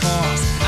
cost.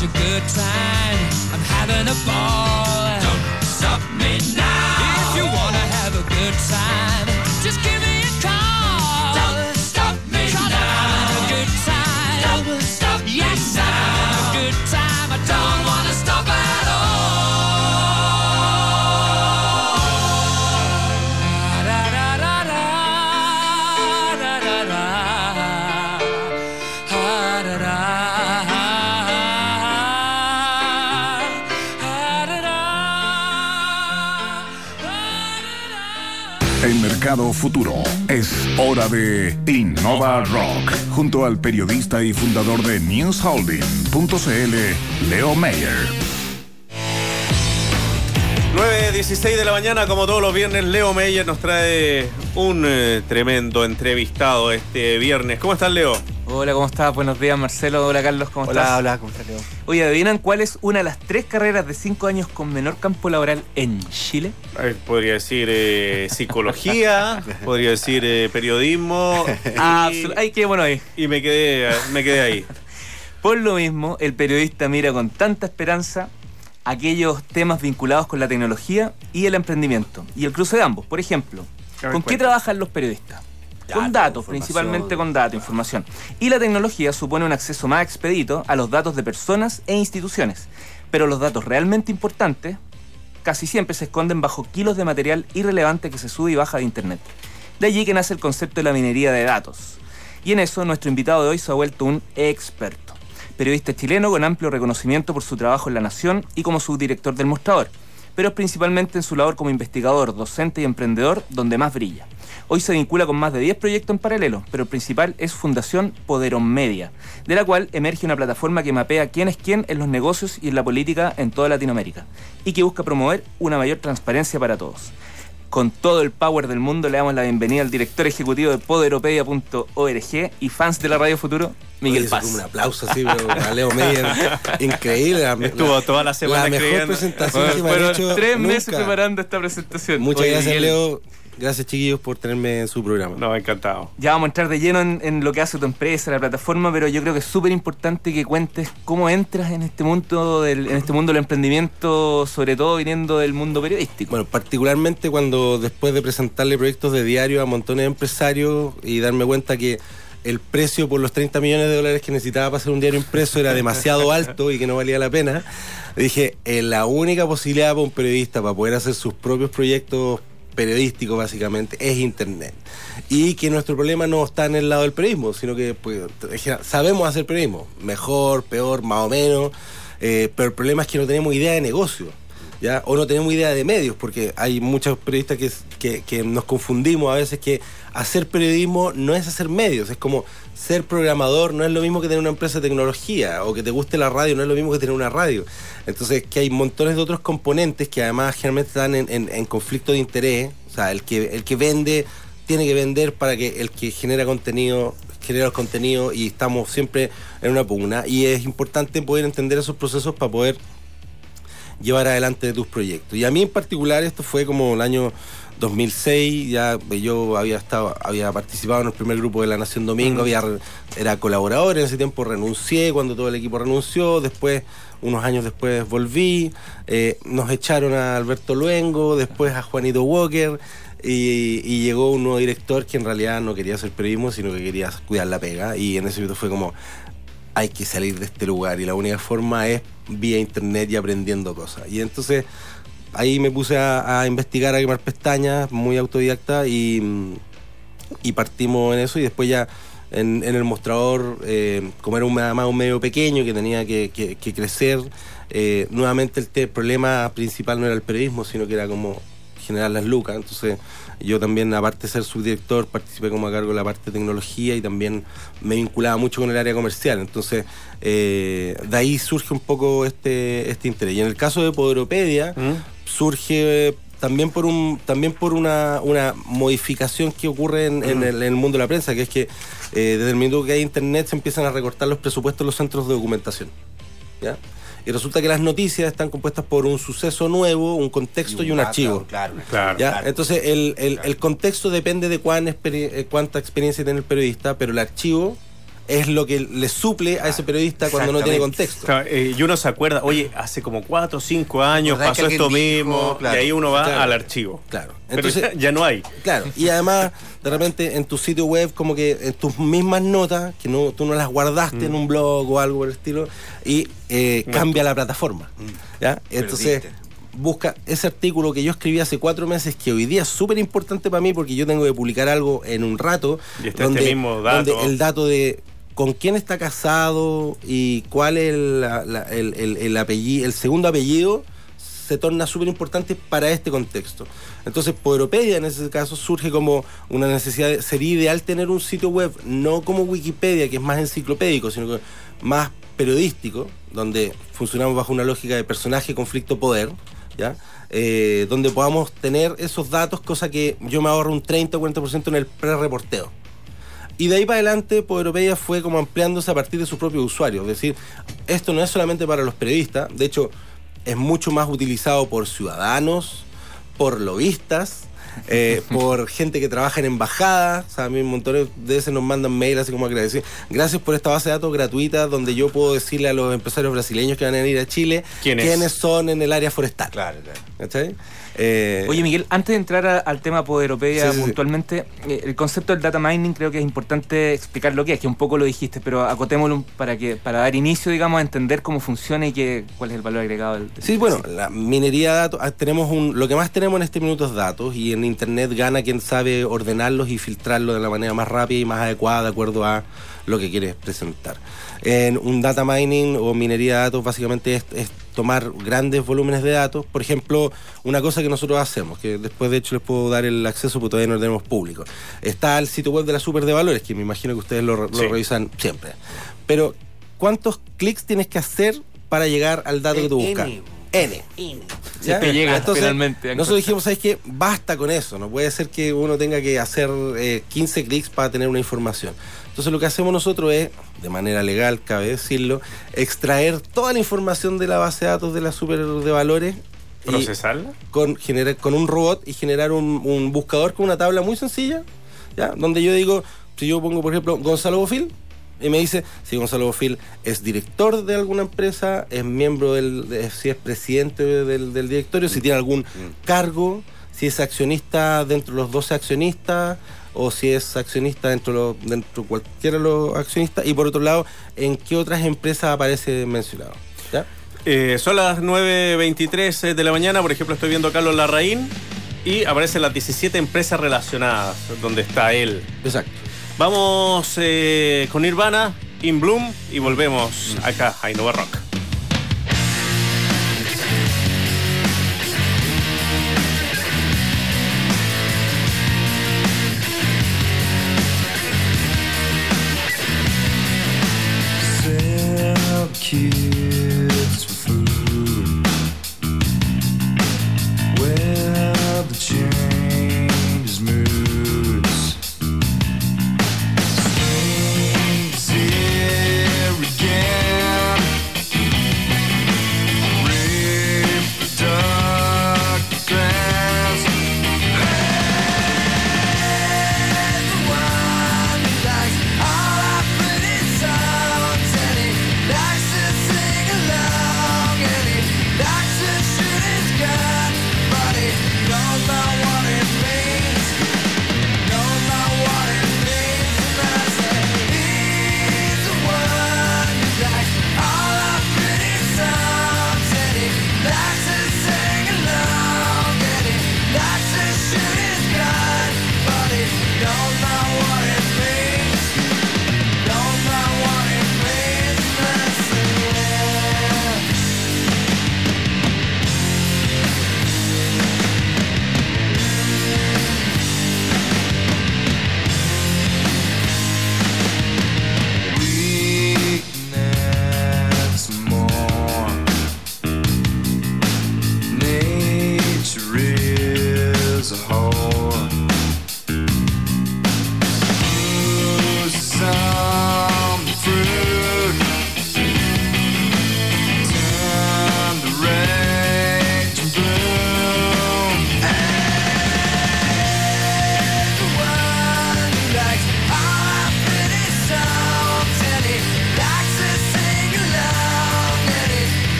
Such a good time. I'm having a ball. Don't stop me now. If you wanna have a good time, just give me a call. Don't stop me now. A good time. Don't stop yes, having a good time. I don't wanna stop at all. Da, da, da, da, da, da, da. Ah, da, da. Futuro es hora de Innova Rock, junto al periodista y fundador de NewsHolding.cl, Leo Mayer. 9.16 de la mañana, como todos los viernes, Leo Meyer nos trae un eh, tremendo entrevistado este viernes. ¿Cómo estás, Leo? Hola, ¿cómo estás? Buenos días, Marcelo. Hola, Carlos, ¿cómo estás? Hola, ¿cómo estás, Leo? Oye, ¿adivinan cuál es una de las tres carreras de cinco años con menor campo laboral en Chile? A ver, podría decir eh, psicología, podría decir eh, periodismo. Ah, Ay, qué bueno ahí. y me quedé, me quedé ahí. Por lo mismo, el periodista mira con tanta esperanza aquellos temas vinculados con la tecnología y el emprendimiento. Y el cruce de ambos. Por ejemplo, ¿con qué trabajan los periodistas? Con Datos, principalmente con datos, información. Y la tecnología supone un acceso más expedito a los datos de personas e instituciones. Pero los datos realmente importantes casi siempre se esconden bajo kilos de material irrelevante que se sube y baja de Internet. De allí que nace el concepto de la minería de datos. Y en eso nuestro invitado de hoy se ha vuelto un experto. Periodista chileno con amplio reconocimiento por su trabajo en La Nación y como subdirector del Mostrador. Pero es principalmente en su labor como investigador, docente y emprendedor donde más brilla. Hoy se vincula con más de 10 proyectos en paralelo, pero el principal es Fundación Poderon Media, de la cual emerge una plataforma que mapea quién es quién en los negocios y en la política en toda Latinoamérica, y que busca promover una mayor transparencia para todos. Con todo el power del mundo le damos la bienvenida al director ejecutivo de poderopedia.org y fans de la Radio Futuro, Miguel Oye, Paz. Un aplauso así, pero a Leo Meyer. Increíble. La, Estuvo toda la semana la mejor escribiendo. presentación que me han hecho tres nunca. meses preparando esta presentación. Muchas Oye, gracias, Miguel, Leo. Gracias, chiquillos, por tenerme en su programa. No, encantado. Ya vamos a entrar de lleno en, en lo que hace tu empresa, la plataforma, pero yo creo que es súper importante que cuentes cómo entras en este mundo del, en este mundo del emprendimiento, sobre todo viniendo del mundo periodístico. Bueno, particularmente cuando después de presentarle proyectos de diario a montones de empresarios y darme cuenta que el precio por los 30 millones de dólares que necesitaba para hacer un diario impreso era demasiado alto y que no valía la pena, dije, eh, la única posibilidad para un periodista para poder hacer sus propios proyectos periodísticos básicamente es internet. Y que nuestro problema no está en el lado del periodismo sino que pues, sabemos hacer periodismo. Mejor peor más o menos. Eh, pero el problema es que no tenemos idea de negocio O no tenemos idea de medios, porque hay muchos periodistas que, que, nos confundimos a veces que hacer periodismo no es hacer medios, es como ser programador no es lo mismo que tener una empresa de tecnología, o que te guste la radio no es lo mismo que tener una radio. Entonces, que hay montones de otros componentes que además generalmente están en, en- conflicto de interés, o sea, el que, el que vende tiene que vender para que el que genera contenido genera los contenidos y estamos siempre en una pugna y es importante poder entender esos procesos para poder llevar adelante tus proyectos. Y a mí en particular esto fue como el año 2006, ya yo había estado, había participado en el primer grupo de La Nación Domingo, había, era colaborador, en ese tiempo renuncié cuando todo el equipo renunció, después, unos años después volví, eh, nos echaron a Alberto Luengo, después a Juanito Walker, y, y llegó un nuevo director que en realidad no quería hacer periodismo, sino que quería cuidar la pega, y en ese momento fue como, hay que salir de este lugar, y la única forma es vía internet y aprendiendo cosas. Y entonces ahí me puse a, investigar, a quemar pestañas, muy autodidacta y, partimos en eso y después ya en, el mostrador, eh, como era un, más medio pequeño que tenía que, crecer, eh, nuevamente el problema principal no era el periodismo, sino que era como generar las lucas. Entonces yo también, aparte de ser subdirector, participé como a cargo de la parte de tecnología y también me vinculaba mucho con el área comercial. Entonces eh, de ahí surge un poco este, este interés. Y en el caso de Poderopedia, surge eh, también por un también por una, una modificación que ocurre en, en el, en el mundo de la prensa, que es que eh, desde el minuto que hay internet se empiezan a recortar los presupuestos de los centros de documentación. ¿ya? Y resulta que las noticias están compuestas por un suceso nuevo, un contexto y un, dato, archivo. Claro. Claro. ¿ya? Claro. Entonces el, el- el contexto depende de cuán experi- eh, cuánta experiencia tiene el periodista, pero el archivo es lo que le suple a ese periodista cuando no tiene contexto. Claro, eh, y uno se acuerda, oye, hace como 4 o 5 años ¿Verdad pasó esto dijo? mismo, Claro. y ahí uno va Claro. al archivo. Claro. Pero Entonces, ya, ya no hay. Claro, y además, de repente en tu sitio web, como que en tus mismas notas, que no, tú no las guardaste en un blog o algo por el estilo, y eh, cambia la plataforma. ¿ya? Entonces, Perdiste. Busca ese artículo que yo escribí hace cuatro meses, que hoy día es súper importante para mí porque yo tengo que publicar algo en un rato, Y está este mismo dato. donde el dato de con quién está casado y cuál es el, la- el, el- el apellido, el segundo apellido se torna súper importante para este contexto. Entonces, Poderopedia en ese caso surge como una necesidad, de, sería ideal tener un sitio web, no como Wikipedia, que es más enciclopédico, sino que más periodístico, donde funcionamos bajo una lógica de personaje, conflicto, poder, ¿ya? Eh, donde podamos tener esos datos, cosa que yo me ahorro un 30 o 40% en el pre-reporteo. Y de ahí para adelante, Poderopedia fue como ampliándose a partir de su propio usuario. Es decir, esto no es solamente para los periodistas, de hecho, es mucho más utilizado por ciudadanos, por lobistas, eh, por gente que trabaja en embajadas. O sea, a mí un montón de veces nos mandan mail así como agradecer. Gracias por esta base de datos gratuita donde yo puedo decirle a los empresarios brasileños que van a ir a Chile ¿Quién es? quiénes son en el área forestal. Claro, claro. ¿Cachai? Eh, Oye, Miguel, antes de entrar a- al tema Poderopedia Sí, sí, puntualmente, eh, el concepto del data mining creo que es importante explicar lo que es, que un poco lo dijiste, pero acotémoslo para que para dar inicio, digamos, a entender cómo funciona y qué, cuál es el valor agregado del del- Sí, bueno, la minería de datos, ah, tenemos un, lo que más tenemos en este minuto es datos y en internet gana quien sabe ordenarlos y filtrarlos de la manera más rápida y más adecuada de acuerdo a lo que quieres presentar. En un data mining o minería de datos básicamente es, es tomar grandes volúmenes de datos. Por ejemplo, una cosa que nosotros hacemos, que después de hecho les puedo dar el acceso porque todavía no lo tenemos público. Está el sitio web de la Super de Valores, que me imagino que ustedes lo, lo Sí. revisan siempre. Pero, ¿cuántos clics tienes que hacer para llegar al dato que tú buscas? N. N. Si llega finalmente a Nosotros dijimos, ¿sabes qué? Basta con eso. No puede ser que uno tenga que hacer eh, 15 clics para tener una información. Entonces lo que hacemos nosotros es, de manera legal, cabe decirlo, extraer toda la información de la base de datos de la super de valores ¿Procesarla? con, generar, con un robot y generar un, un buscador con una tabla muy sencilla, ¿ya? donde yo digo, si yo pongo, por ejemplo, Gonzalo Bofil, y me dice si Gonzalo Bofil es director de alguna empresa, es miembro del, de- si es presidente del, del directorio, si tiene algún cargo, si es accionista dentro de los 12 accionistas, o si es accionista dentro de, dentro de cualquiera de los accionistas, y por otro lado, en qué otras empresas aparece mencionado. ¿ya? Eh, son las 9.23 de la mañana, por ejemplo, estoy viendo a Carlos Larraín y aparecen las 17 empresas relacionadas donde está él. Exacto. Vamos eh, con Nirvana, In Bloom y volvemos acá a Innova Rock.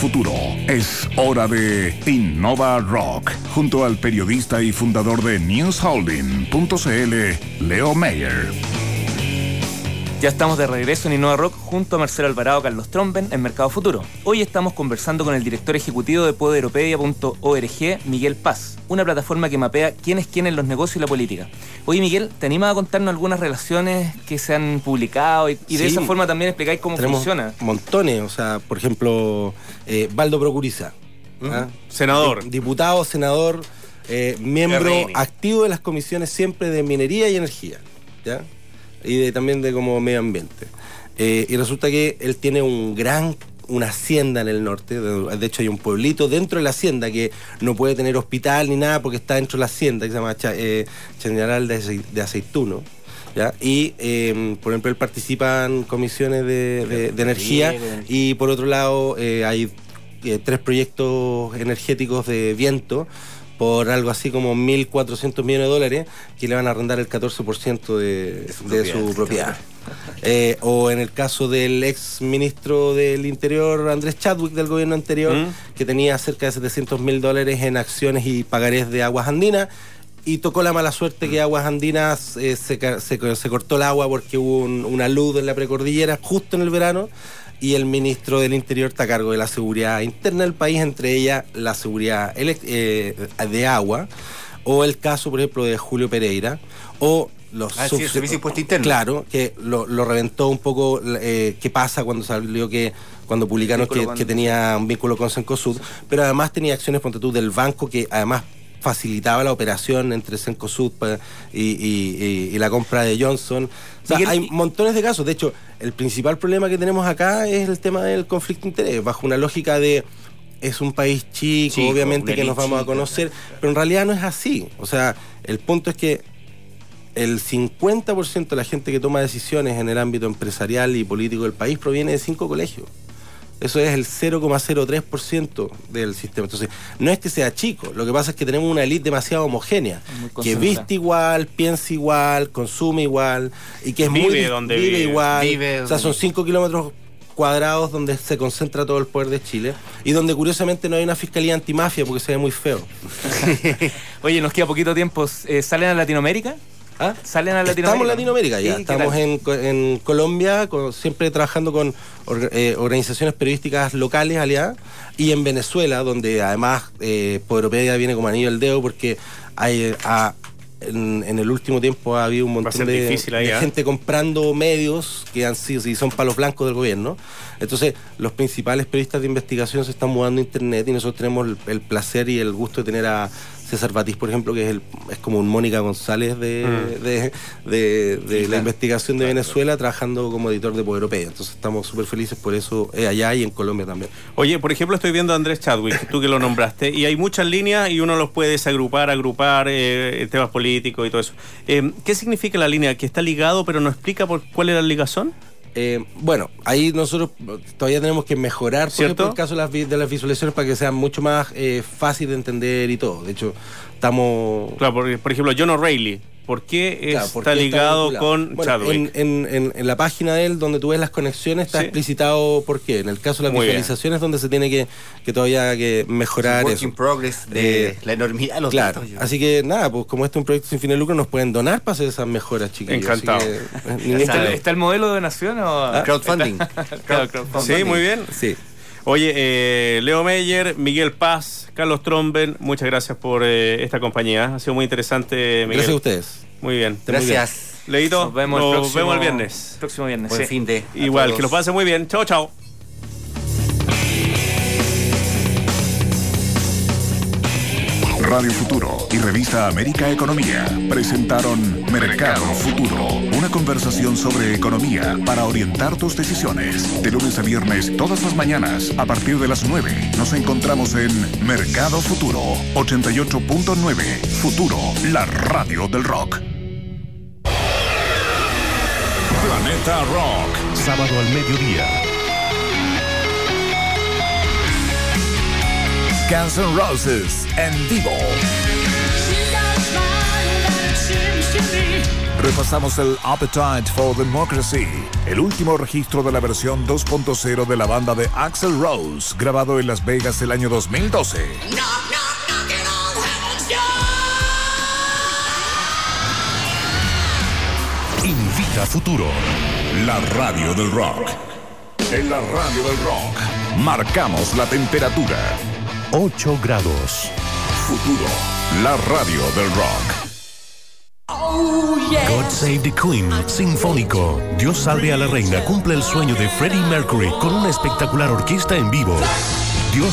Futuro es hora de Innova Rock, junto al periodista y fundador de NewsHolding.cl, Leo Mayer. Ya estamos de regreso en Innova Rock junto a Marcelo Alvarado, Carlos Tromben en Mercado Futuro. Hoy estamos conversando con el director ejecutivo de Poderopedia.org, Miguel Paz, una plataforma que mapea quién es quién en los negocios y la política. Oye, Miguel, ¿te animas a contarnos algunas relaciones que se han publicado y, y de Sí. esa forma también explicáis cómo Tenemos funciona? montones, o sea, por ejemplo, eh, Baldo Procuriza. ¿ah? Senador. Di- Diputado, senador, eh, miembro activo de las comisiones siempre de minería y energía. ¿ya? Y de, también de como medio ambiente. Eh, y resulta que él tiene un gran una hacienda en el norte, de, hecho hay un pueblito dentro de la hacienda que no puede tener hospital ni nada porque está dentro de la hacienda, que se llama eh, Chañaral de, Acei- de Aceituno. ¿ya? Y, eh, por ejemplo, él participa en comisiones de, de- de energía y, por otro lado, eh, hay eh, tres proyectos energéticos de viento por algo así como 1.400 millones de dólares que le van a arrendar el 14% de, de su propiedad. Eh, o en el caso del ex ministro del Interior, Andrés Chadwick, del gobierno anterior, Mm. que tenía cerca de 700 mil dólares en acciones y pagarés de aguas andinas. Y tocó la mala suerte que Aguas Andinas eh, se, se co- se cortó el agua porque hubo un- una luz en la precordillera justo en el verano y el ministro del Interior está a cargo de la seguridad interna del país, entre ellas la seguridad eh, de agua, o el caso, por ejemplo, de Julio Pereira, o los Ah, sí, el Servicio Impuesto Interno. Claro, que lo, lo reventó un poco eh, qué pasa cuando salió que cuando publicaron que tenía un vínculo con Cencosud, pero además tenía acciones, ponte tú, del banco que además facilitaba la operación entre Cencosud pa- y, y- y- y la compra de Johnson. O sea, Miguel, hay montones de casos. De hecho, el principal problema que tenemos acá es el tema del conflicto de interés, bajo una lógica de es un país chico, Chico, obviamente que nos vamos a conocer, pero en realidad no es así. O sea, el punto es que el 50% de la gente que toma decisiones en el ámbito empresarial y político del país proviene de cinco colegios. Eso es el 0,03% del sistema. Entonces, no es que sea chico, lo que pasa es que tenemos una élite demasiado homogénea, Muy que viste igual, piensa igual, consume igual, y que es muy... Vive dis- donde vive. igual. Vive o sea, son donde- 5 kilómetros cuadrados donde se concentra todo el poder de Chile y donde curiosamente no hay una fiscalía antimafia porque se ve muy feo. Oye, nos queda poquito tiempo. Eh, ¿Salen a Latinoamérica? ¿Ah? ¿Salen a Latinoamérica? Estamos en Latinoamérica ya, Sí, ¿qué estamos en, en Colombia, con- siempre trabajando con eh, organizaciones periodísticas locales aliadas, y en Venezuela, donde además eh, Poderopedia viene como anillo al dedo porque hay, ha- en, en el último tiempo ha habido un montón de, difícil ahí, de ¿ah? gente comprando medios que han sido, y son palos blancos del gobierno. Entonces, los principales periodistas de investigación se están mudando a Internet y nosotros tenemos el, el placer y el gusto de tener a César Batiz, por ejemplo, que es, el, es como un Mónica González de, Mm. de, de- de la claro. investigación de Venezuela trabajando como editor de Poderopedia. Entonces estamos súper felices por eso eh, allá y en Colombia también. Oye, por ejemplo, estoy viendo a Andrés Chadwick, tú que lo nombraste, y hay muchas líneas y uno los puede desagrupar, agrupar, eh, temas políticos y todo eso. Eh, ¿Qué significa la línea? ¿Que está ligado pero no explica por cuál era la ligazón? Eh, bueno, ahí nosotros todavía tenemos que mejorar, por ¿Cierto? ejemplo, el caso de las, vi- de las visualizaciones para que sean mucho más eh, fácil de entender y todo. De hecho, estamos... Claro, por, por ejemplo, John O'Reilly, ¿por qué Claro, está ¿por qué ligado vinculado? con Bueno, Chadwick? En, en- en- en la página de él, donde tú ves las conexiones, está Sí. explicitado por qué. En el caso de las Muy bien. visualizaciones, donde se tiene que, que todavía que mejorar Work eso. in progress de Eh, la enormidad de los Claro, datos. así que nada, pues como este es un proyecto sin fin de lucro, nos pueden donar para hacer esas mejoras, chiquillos. Encantado. que, eh, ¿Está, el modelo de donación o...? Ah, crowdfunding. Crowdfunding. Sí, muy bien. Sí. Oye, eh, Leo Meyer, Miguel Paz, Carlos Tromben, muchas gracias por eh, esta compañía. Ha sido muy interesante, Miguel. Gracias a ustedes. Muy bien. Gracias. Leito, Nos vemos, nos el próximo, vemos el viernes. Próximo viernes, Buen sí. fin de. Igual, todos. que lo pase muy bien. Chao, chao. Radio Futuro y Revista América Economía presentaron Mercado Futuro, una conversación sobre economía para orientar tus decisiones. De lunes a viernes, todas las mañanas, a partir de las 9, nos encontramos en Mercado Futuro 88.9. Futuro, la radio del rock. Planeta Rock, sábado al mediodía. Guns Roses en vivo. Repasamos el Appetite for Democracy, el último registro de la versión 2.0 de la banda de Axel Rose, grabado en Las Vegas el año 2012. Invita Futuro. La radio del rock. En la radio del rock, marcamos la temperatura. 8 grados. Futuro, la radio del rock. God Save the Queen, Sinfónico. Dios salve a la reina cumple el sueño de Freddie Mercury con una espectacular orquesta en vivo. Dios